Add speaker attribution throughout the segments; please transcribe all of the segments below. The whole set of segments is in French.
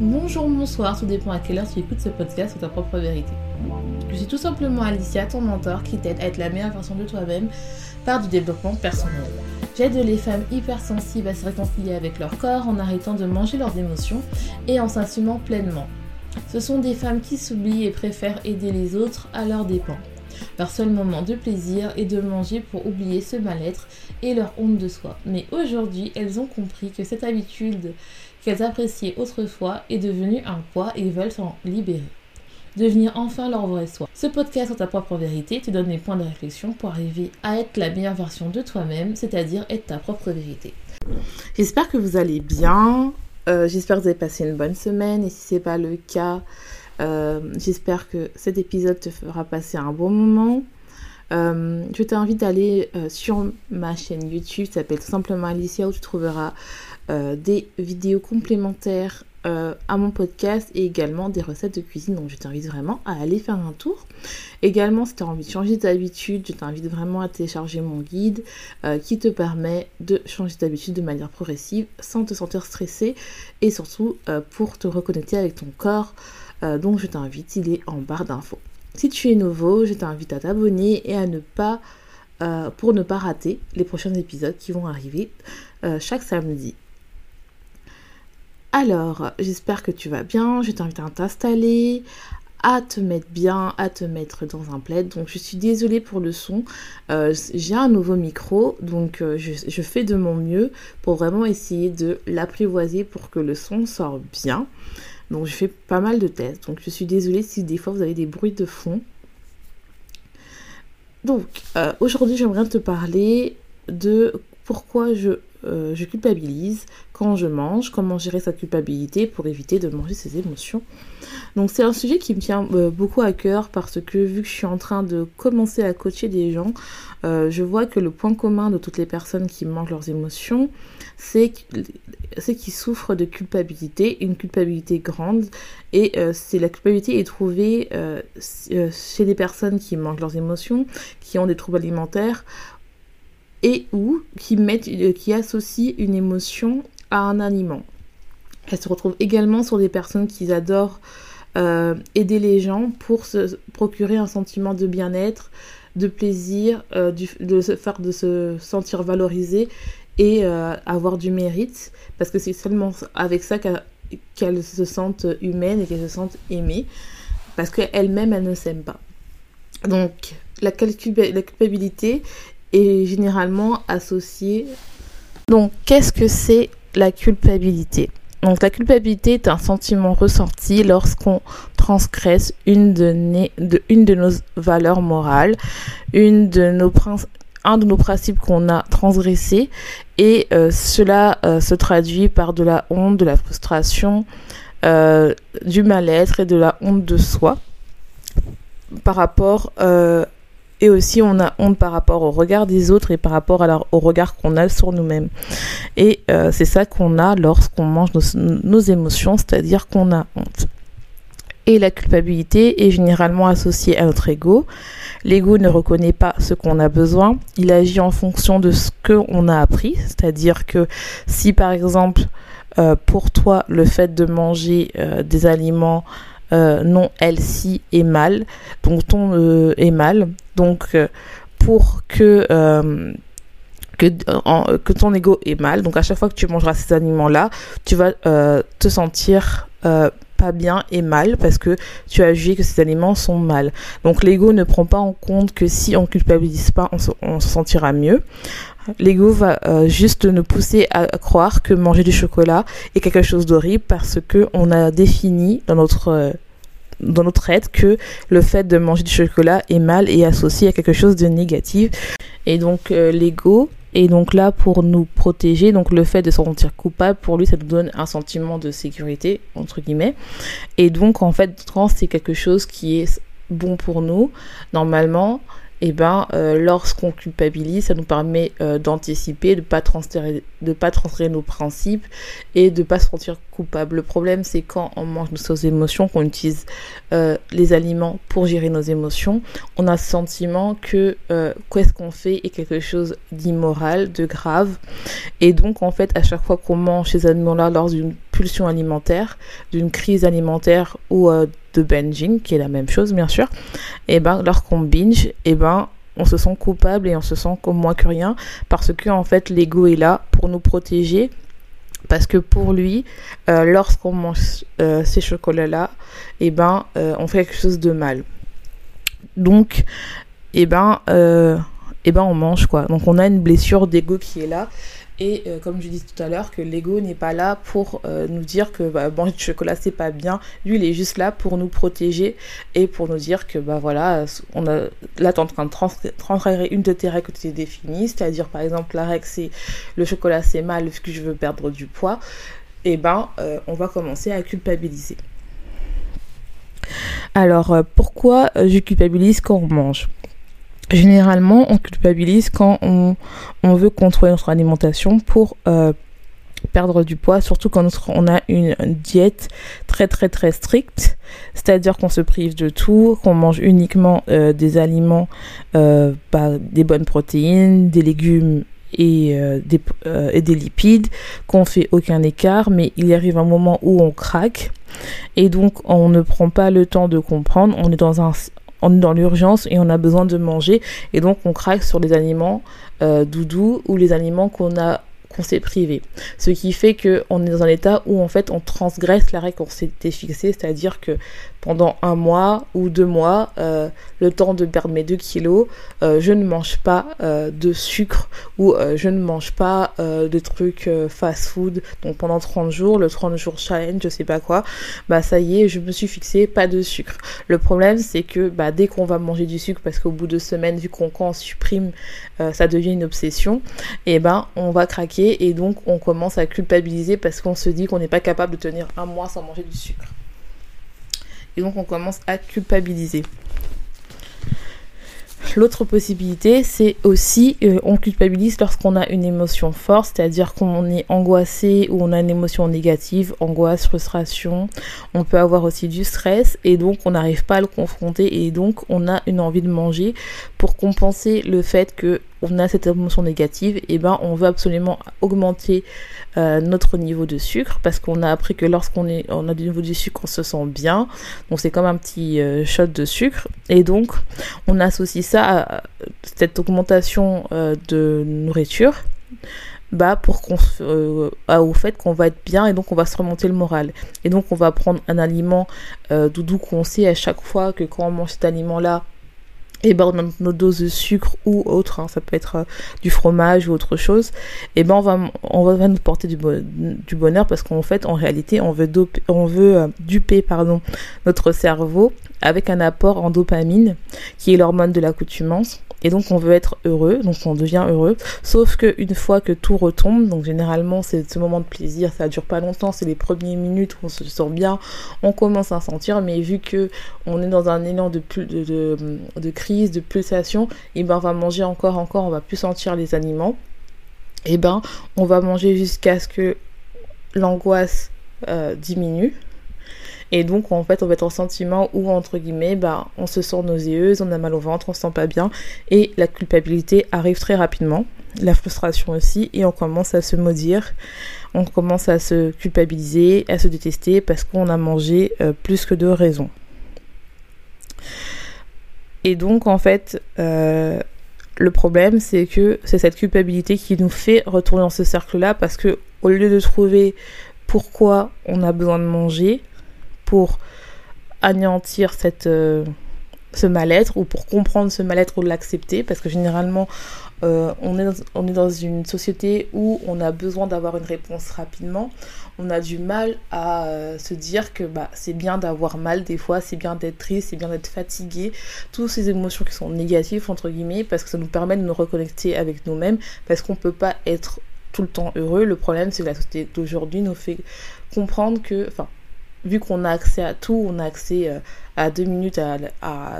Speaker 1: Bonjour, bonsoir, tout dépend à quelle heure tu écoutes ce podcast ou ta propre vérité. Je suis tout simplement Alicia, ton mentor qui t'aide à être la meilleure version de toi-même par du développement personnel. J'aide les femmes hypersensibles à se réconcilier avec leur corps en arrêtant de manger leurs émotions et en s'assumant pleinement. Ce sont des femmes qui s'oublient et préfèrent aider les autres à leurs dépens. Leur seul moment de plaisir est de manger pour oublier ce mal-être et leur honte de soi. Mais aujourd'hui, elles ont compris que cette habitude qu'elles appréciaient autrefois est devenue un poids et veulent s'en libérer devenir enfin leur vrai soi. Ce podcast sur ta propre vérité te donne les points de réflexion pour arriver à être la meilleure version de toi-même, c'est-à-dire être ta propre vérité. J'espère que vous allez bien. Euh, j'espère que vous avez passé une bonne semaine et si c'est pas le cas, euh, j'espère que cet épisode te fera passer un bon moment. Euh, je t'invite d'aller sur ma chaîne YouTube, ça s'appelle tout simplement Alicia, où tu trouveras des vidéos complémentaires euh, à mon podcast et également des recettes de cuisine. Donc je t'invite vraiment à aller faire un tour. Également, si tu as envie de changer d'habitude, je t'invite vraiment à télécharger mon guide euh, qui te permet de changer d'habitude de manière progressive sans te sentir stressé et surtout euh, pour te reconnecter avec ton corps. donc je t'invite, il est en barre d'infos. Si tu es nouveau, je t'invite à t'abonner et à ne pas pour ne pas rater les prochains épisodes qui vont arriver chaque samedi. Alors, j'espère que tu vas bien. Je t'invite à t'installer, à te mettre bien, à te mettre dans un plaid. Donc, je suis désolée pour le son. Euh, j'ai un nouveau micro, donc euh, je, fais de mon mieux pour vraiment essayer de l'apprivoiser pour que le son sorte bien. Donc, je fais pas mal de tests. Donc, je suis désolée si des fois vous avez des bruits de fond. Donc, euh, aujourd'hui, j'aimerais te parler de pourquoi je euh, je culpabilise quand je mange, comment gérer sa culpabilité pour éviter de manger ses émotions. Donc c'est un sujet qui me tient euh, beaucoup à cœur parce que vu que je suis en train de commencer à coacher des gens, euh, je vois que le point commun de toutes les personnes qui mangent leurs émotions, c'est qu'ils souffrent de culpabilité, une culpabilité grande, et c'est la culpabilité est trouvée chez des personnes qui mangent leurs émotions, qui ont des troubles alimentaires et ou qui, mettent, euh, qui associent une émotion à un aliment. Elle se retrouve également sur des personnes qui adorent euh, aider les gens pour se procurer un sentiment de bien-être, de plaisir, euh, de se faire de se sentir valorisé et avoir du mérite, parce que c'est seulement avec ça qu'elles se sentent humaines et qu'elles se sentent aimées, parce qu'elles-mêmes, elles ne s'aiment pas. Donc, la, la culpabilité est généralement associé. Donc, qu'est-ce que c'est la culpabilité? Donc la culpabilité est un sentiment ressenti lorsqu'on transgresse une de, nos valeurs morales, une de nos un de nos principes qu'on a transgressé et euh, cela euh, se traduit par de la honte, de la frustration, euh, du mal-être et de la honte de soi par rapport et aussi on a honte par rapport au regard des autres et par rapport au regard qu'on a sur nous-mêmes. Et euh, c'est ça qu'on a lorsqu'on mange nos, émotions, c'est-à-dire qu'on a honte. Et la culpabilité est généralement associée à notre ego. L'ego ne reconnaît pas ce qu'on a besoin. Il agit en fonction de ce qu'on a appris. C'est-à-dire que si par exemple euh, pour toi le fait de manger euh, des aliments euh, non elle-ci est mal, donc ton euh, est mal. Donc euh, pour que que, que, ton ego est mal. Donc à chaque fois que tu mangeras ces aliments-là, tu vas te sentir pas bien et mal parce que tu as jugé que ces aliments sont mal. Donc l'ego ne prend pas en compte que si on culpabilise pas, on on se sentira mieux. L'ego va juste nous pousser à, croire que manger du chocolat est quelque chose d'horrible parce que on a défini dans notre dans notre aide que le fait de manger du chocolat est mal et associé à quelque chose de négatif. Et donc euh, l'ego est donc là pour nous protéger. Donc le fait de se sentir coupable, pour lui, ça nous donne un sentiment de sécurité, entre guillemets. Et donc en fait, trans, c'est quelque chose qui est bon pour nous, normalement. Eh ben euh, lorsqu'on culpabilise, ça nous permet euh, d'anticiper, de pas transférer, de pas transférer nos principes et de pas se sentir coupable. Le problème, c'est quand on mange nos émotions, qu'on utilise euh, les aliments pour gérer nos émotions, on a ce sentiment que qu'est-ce qu'on fait est quelque chose d'immoral, de grave, et donc en fait, à chaque fois qu'on mange ces aliments-là lors d'une pulsion alimentaire, d'une crise alimentaire ou de binging, qui est la même chose bien sûr, et ben lorsqu'on binge, et ben on se sent coupable et on se sent comme moins que rien parce que en fait l'ego est là pour nous protéger parce que pour lui, euh, lorsqu'on mange euh, ces chocolats-là, et ben, euh, on fait quelque chose de mal. Donc, et ben, et ben, on mange quoi. Donc, on a une blessure d'ego qui est là et euh, comme je disais tout à l'heure, que l'ego n'est pas là pour euh, nous dire que bah, manger du chocolat c'est pas bien. Lui, il est juste là pour nous protéger et pour nous dire que bah voilà, on a là t'es en train de transférer une de tes règles que tu as définies, c'est-à-dire par exemple la règle c'est le chocolat c'est mal parce que je veux perdre du poids. Et eh ben, euh, on va commencer à culpabiliser. Alors, pourquoi je culpabilise quand on mange? Généralement, on culpabilise quand on, veut contrôler notre alimentation pour euh, perdre du poids, surtout quand on a une, diète très très très stricte, c'est-à-dire qu'on se prive de tout, qu'on mange uniquement euh, des aliments, euh, bah, des bonnes protéines, des légumes et, des, et des lipides, qu'on fait aucun écart, mais il arrive un moment où on craque. Et donc, on ne prend pas le temps de comprendre. On est dans un, on est dans l'urgence et on a besoin de manger et donc on craque sur les aliments euh, doudous ou les aliments qu'on a qu'on s'est privé. Ce qui fait que on est dans un état où en fait on transgresse la règle qu'on s'était fixée, c'est-à-dire que pendant un mois ou deux mois, euh, le temps de perdre mes 2 kilos, euh, je ne mange pas euh, de sucre ou je ne mange pas de trucs fast food. Donc pendant 30 jours, le 30 jours challenge, je sais pas quoi, bah ça y est, je me suis fixé pas de sucre. Le problème c'est que bah, dès qu'on va manger du sucre, parce qu'au bout de semaines, vu qu'on quand on supprime, ça devient une obsession, et eh ben on va craquer et donc on commence à culpabiliser parce qu'on se dit qu'on n'est pas capable de tenir un mois sans manger du sucre et donc on commence à culpabiliser. L'autre possibilité, c'est aussi euh, on culpabilise lorsqu'on a une émotion forte, c'est-à-dire qu'on est angoissé ou on a une émotion négative, angoisse, frustration. On peut avoir aussi du stress et donc on n'arrive pas à le confronter et donc on a une envie de manger pour compenser le fait que on a cette émotion négative, et ben on veut absolument augmenter euh, notre niveau de sucre parce qu'on a appris que lorsqu'on est on a du niveau de sucre on se sent bien. Donc c'est comme un petit euh, shot de sucre. Et donc on associe ça à cette augmentation euh, de nourriture bah pour au fait qu'on va être bien et donc on va se remonter le moral. Et donc on va prendre un aliment doudou qu'on sait à chaque fois que quand on mange cet aliment là et ben nos doses de sucre ou autre, hein, ça peut être euh, du fromage ou autre chose, et ben on va on va nous porter du, du bonheur parce qu'en fait en réalité on veut on veut euh, duper pardon notre cerveau avec un apport en dopamine qui est l'hormone de l'accoutumance. Et donc on veut être heureux, donc on devient heureux. Sauf que une fois que tout retombe, donc généralement c'est ce moment de plaisir, ça dure pas longtemps, c'est les premières minutes où on se sent bien, on commence à sentir, mais vu que on est dans un élan de, de, de, crise, de pulsation, et ben on va manger encore, encore, on va plus sentir les aliments. Et ben on va manger jusqu'à ce que l'angoisse euh, diminue et donc, en fait, on va être en sentiment où, entre guillemets, bah, on se sent nauséeuse, on a mal au ventre, on se sent pas bien. Et la culpabilité arrive très rapidement. La frustration aussi. Et on commence à se maudire. On commence à se culpabiliser, à se détester parce qu'on a mangé euh, plus que de raison. Et donc, en fait, euh, le problème, c'est que c'est cette culpabilité qui nous fait retourner dans ce cercle-là parce que au lieu de trouver pourquoi on a besoin de manger, pour anéantir euh, ce mal-être ou pour comprendre ce mal-être ou l'accepter parce que généralement euh, on est dans une société où on a besoin d'avoir une réponse rapidement. On a du mal à euh, se dire que bah, c'est bien d'avoir mal des fois, c'est bien d'être triste, c'est bien d'être fatigué. Toutes ces émotions qui sont négatives, entre guillemets, parce que ça nous permet de nous reconnecter avec nous-mêmes, parce qu'on ne peut pas être tout le temps heureux. Le problème, c'est que la société d'aujourd'hui nous fait comprendre que, enfin, vu qu'on a accès à tout, on a accès euh, à deux minutes à,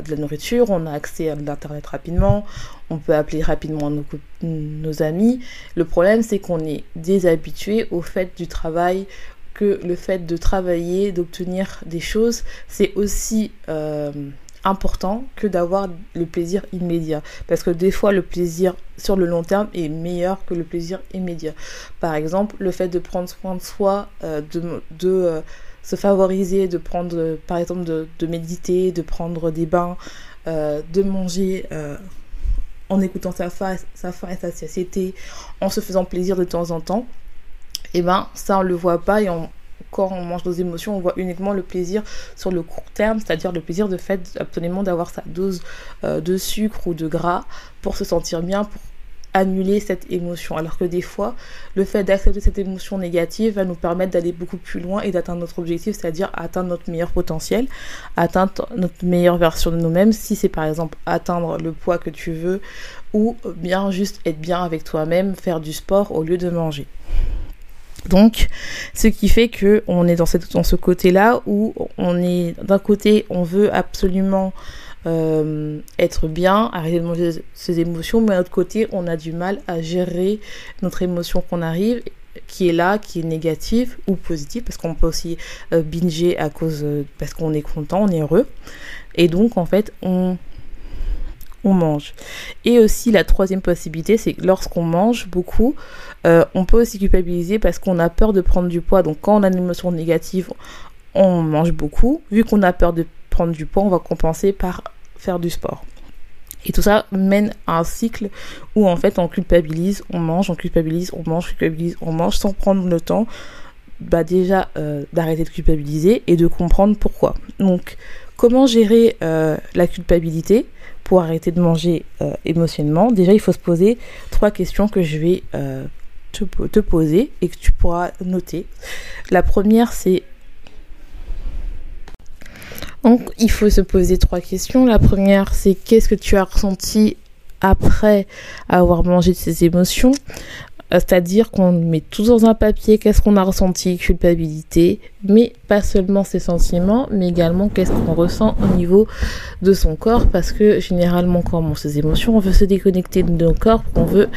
Speaker 1: de la nourriture, on a accès à l'internet rapidement, on peut appeler rapidement nos, nos amis. Le problème, c'est qu'on est déshabitué au fait du travail, que le fait de travailler, d'obtenir des choses, c'est aussi euh, important que d'avoir le plaisir immédiat. Parce que des fois, le plaisir sur le long terme est meilleur que le plaisir immédiat. Par exemple, le fait de prendre soin de soi, euh, de, euh, se favoriser, de prendre, par exemple, de, méditer, de prendre des bains, euh, de manger en écoutant sa faim, sa faim et sa satiété, en se faisant plaisir de temps en temps, et eh ben ça on le voit pas et on, quand on mange nos émotions, on voit uniquement le plaisir sur le court terme, c'est-à-dire le plaisir de fait absolument d'avoir sa dose euh, de sucre ou de gras pour se sentir bien, pour annuler cette émotion. Alors que des fois, le fait d'accepter cette émotion négative va nous permettre d'aller beaucoup plus loin et d'atteindre notre objectif, c'est-à-dire atteindre notre meilleur potentiel, atteindre notre meilleure version de nous-mêmes, si c'est par exemple atteindre le poids que tu veux, ou bien juste être bien avec toi-même, faire du sport au lieu de manger. Donc, ce qui fait que on est dans, cette, dans ce côté-là où on est d'un côté, on veut absolument euh, être bien, arrêter de manger ses émotions, mais d'un autre côté, on a du mal à gérer notre émotion qu'on arrive qui est là, qui est négative ou positive, parce qu'on peut aussi euh, binger à cause, euh, parce qu'on est content, on est heureux. Et donc, en fait, on on mange. Et aussi la troisième possibilité, c'est que lorsqu'on mange beaucoup, on peut aussi culpabiliser parce qu'on a peur de prendre du poids. Donc quand on a une émotion négative, on mange beaucoup. Vu qu'on a peur de prendre du poids, on va compenser par faire du sport. Et tout ça mène à un cycle où en fait on culpabilise, on mange, on culpabilise, on mange, culpabilise, on mange sans prendre le temps bah déjà euh, d'arrêter de culpabiliser et de comprendre pourquoi. Donc comment gérer euh, la culpabilité pour arrêter de manger euh, émotionnellement, déjà il faut se poser trois questions que je vais te, te, poser et que tu pourras noter. La première c'est il faut se poser trois questions. La première c'est qu'est-ce que tu as ressenti après avoir mangé de ces émotions? Euh, c'est-à-dire qu'on met tout dans un papier, qu'est-ce qu'on a ressenti, culpabilité, mais pas seulement ses sentiments, mais également qu'est-ce qu'on ressent au niveau de son corps, parce que généralement quand on mange ses émotions, on veut se déconnecter de nos corps, on veut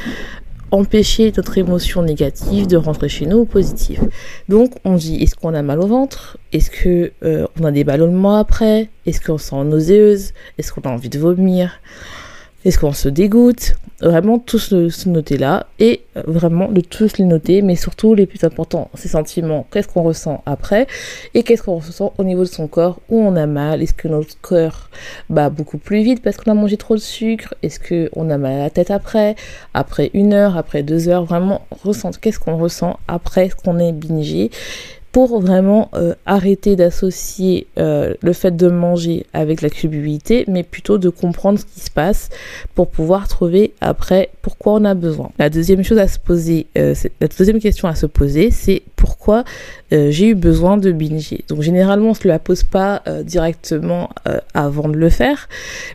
Speaker 1: empêcher notre émotion négative de rentrer chez nous positive. Donc on dit est-ce qu'on a mal au ventre? Est-ce que euh, on a des ballonnements après? Est-ce qu'on sent nauséeuse Est-ce qu'on a envie de vomir? Est-ce qu'on se dégoûte? Vraiment tous se noter là et euh, vraiment de tous les noter, mais surtout les plus importants, ces sentiments, qu'est-ce qu'on ressent après? Et qu'est-ce qu'on ressent au niveau de son corps, où on a mal, est-ce que notre cœur bat beaucoup plus vite parce qu'on a mangé trop de sucre, est-ce qu'on a mal à la tête après, après une heure, après deux heures, vraiment ressentir qu'est-ce qu'on ressent après ce qu'on est bingé? Pour vraiment euh, arrêter d'associer euh, le fait de manger avec la culpabilité, mais plutôt de comprendre ce qui se passe pour pouvoir trouver après pourquoi on a besoin. La deuxième chose à se poser, euh, la deuxième question à se poser, c'est pourquoi j'ai eu besoin de binger. Donc généralement on se la pose pas directement avant de le faire,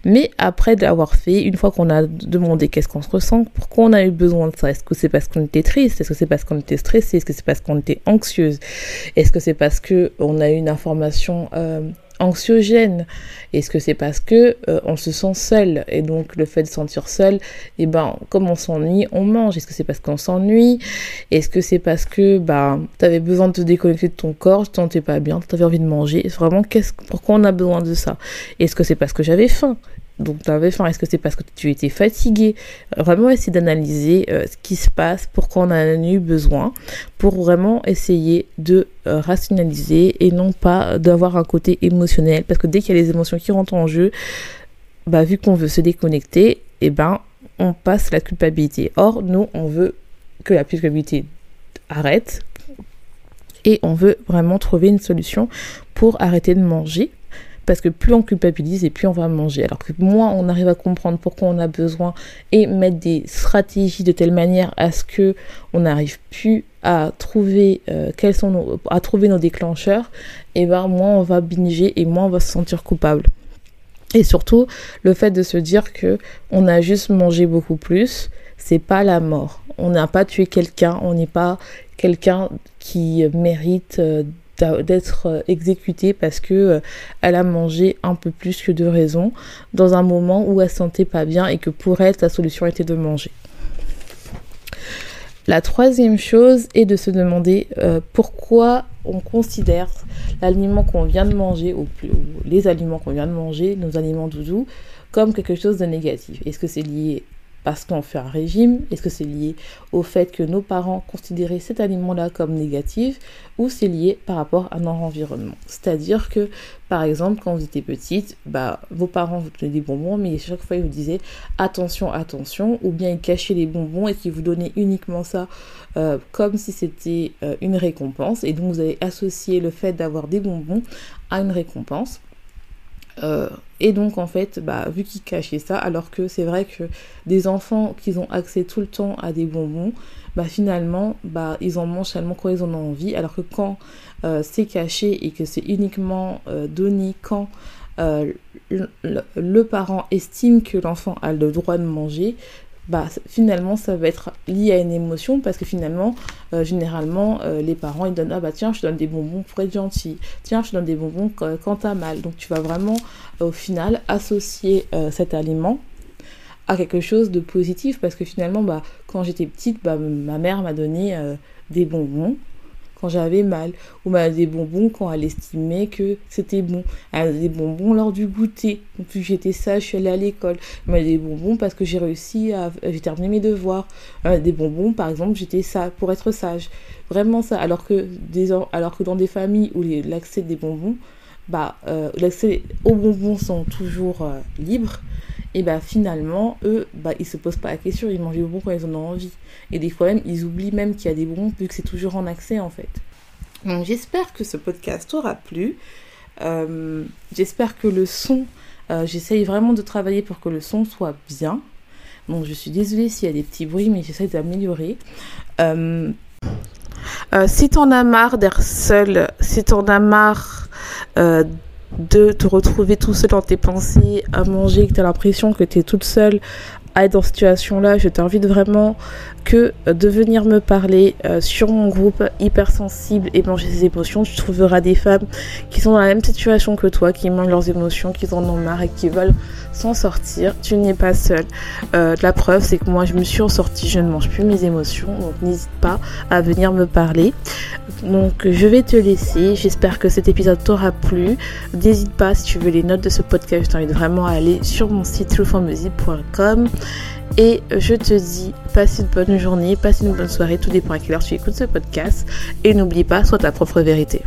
Speaker 1: mais après d'avoir fait, une fois qu'on a demandé qu'est-ce qu'on se ressent, pourquoi on a eu besoin de ça? Est-ce que c'est parce qu'on était triste? Est-ce que c'est parce qu'on était stressé? Est-ce que c'est parce qu'on était anxieuse? Est-ce que c'est parce que on a une information euh, anxiogène. Est-ce que c'est parce que euh, on se sent seul et donc le fait de se sentir seul, eh ben comme on s'ennuie, on mange. Est-ce que c'est parce qu'on s'ennuie? Est-ce que c'est parce que bah tu avais besoin de te déconnecter de ton corps, tu te sentais pas bien, tu avais envie de manger? Vraiment pourquoi on a besoin de ça? Est-ce que c'est parce que j'avais faim? Donc tu avais faim, est-ce que c'est parce que tu étais fatigué? Vraiment essayer d'analyser euh, ce qui se passe, pourquoi on a eu besoin, pour vraiment essayer de euh, rationaliser et non pas d'avoir un côté émotionnel. Parce que dès qu'il y a les émotions qui rentrent en jeu, bah, vu qu'on veut se déconnecter, eh ben on passe la culpabilité. Or, nous, on veut que la culpabilité arrête et on veut vraiment trouver une solution pour arrêter de manger parce que plus on culpabilise et plus on va manger. Alors que moins on arrive à comprendre pourquoi on a besoin et mettre des stratégies de telle manière à ce que on n'arrive plus à trouver euh, quels sont nos, à trouver nos déclencheurs, et ben moins on va binger et moins on va se sentir coupable. Et surtout, le fait de se dire que on a juste mangé beaucoup plus, c'est pas la mort. On n'a pas tué quelqu'un, on n'est pas quelqu'un qui mérite euh, d'être exécutée parce que elle a mangé un peu plus que de raison dans un moment où elle se sentait pas bien et que pour elle, sa solution était de manger. La troisième chose est de se demander pourquoi on considère l'aliment qu'on vient de manger ou, les aliments qu'on vient de manger, nos aliments doudous, comme quelque chose de négatif. Est-ce que c'est lié parce qu'on fait un régime Est-ce que c'est lié au fait que nos parents considéraient cet aliment-là comme négatif ou c'est lié par rapport à notre environnement? C'est-à-dire que, par exemple, quand vous étiez petite, bah, vos parents vous donnaient des bonbons, mais chaque fois ils vous disaient attention, attention, ou bien ils cachaient les bonbons et qu'ils vous donnaient uniquement ça euh, comme si c'était euh, une récompense. Et donc vous avez associé le fait d'avoir des bonbons à une récompense. Euh, et donc en fait, bah, vu qu'ils cachaient ça, alors que c'est vrai que des enfants qui ont accès tout le temps à des bonbons, bah finalement, bah, ils en mangent seulement quand ils en ont envie, alors que quand euh, c'est caché et que c'est uniquement euh, donné quand le, le, parent estime que l'enfant a le droit de manger, bah, finalement ça va être lié à une émotion parce que finalement euh, généralement euh, les parents ils donnent ah bah tiens je donne des bonbons pour être gentil. Tiens je donne des bonbons quand, t'as mal. Donc tu vas vraiment euh, au final associer cet aliment à quelque chose de positif parce que finalement bah quand j'étais petite bah ma mère m'a donné des bonbons quand j'avais mal, ou des bonbons quand elle estimait que c'était bon. Elle des bonbons lors du goûter. Donc, que j'étais sage, je suis allée à l'école. Des bonbons parce que j'ai réussi à. J'ai terminé mes devoirs. des bonbons, par exemple, j'étais ça pour être sage. Vraiment ça. Alors que, des, alors que dans des familles où l'accès des bonbons, bah, euh, l'accès aux bonbons sont toujours euh, libres et bah finalement, eux, bah, ils se posent pas la question, ils mangent des bonbons quand ils en ont envie. Et des fois même, ils oublient même qu'il y a des bonbons vu que c'est toujours en accès en fait. Donc j'espère que ce podcast t'aura plu. Euh, j'espère que le son, euh, j'essaye vraiment de travailler pour que le son soit bien. Donc je suis désolée s'il y a des petits bruits, mais j'essaie d'améliorer. Euh, si t'en as marre d'être seul, si t'en as marre de te retrouver tout seul dans tes pensées, à manger, que tu as l'impression que tu es toute seule à être dans cette situation-là, je t'invite vraiment que de venir me parler euh, sur mon groupe hypersensible et manger ses émotions. Tu trouveras des femmes qui sont dans la même situation que toi, qui mangent leurs émotions, qui en ont marre et qui veulent s'en sortir. Tu n'es pas seule. Euh, la preuve, c'est que moi, je me suis en sortie, je ne mange plus mes émotions. Donc n'hésite pas à venir me parler. Donc je vais te laisser. J'espère que cet épisode t'aura plu. N'hésite pas, si tu veux les notes de ce podcast, je t'invite vraiment à aller sur mon site trueformusique.com et je te dis, passe une bonne journée, passe une bonne soirée, tout dépend à quelle heure tu écoutes ce podcast. Et n'oublie pas, sois ta propre vérité.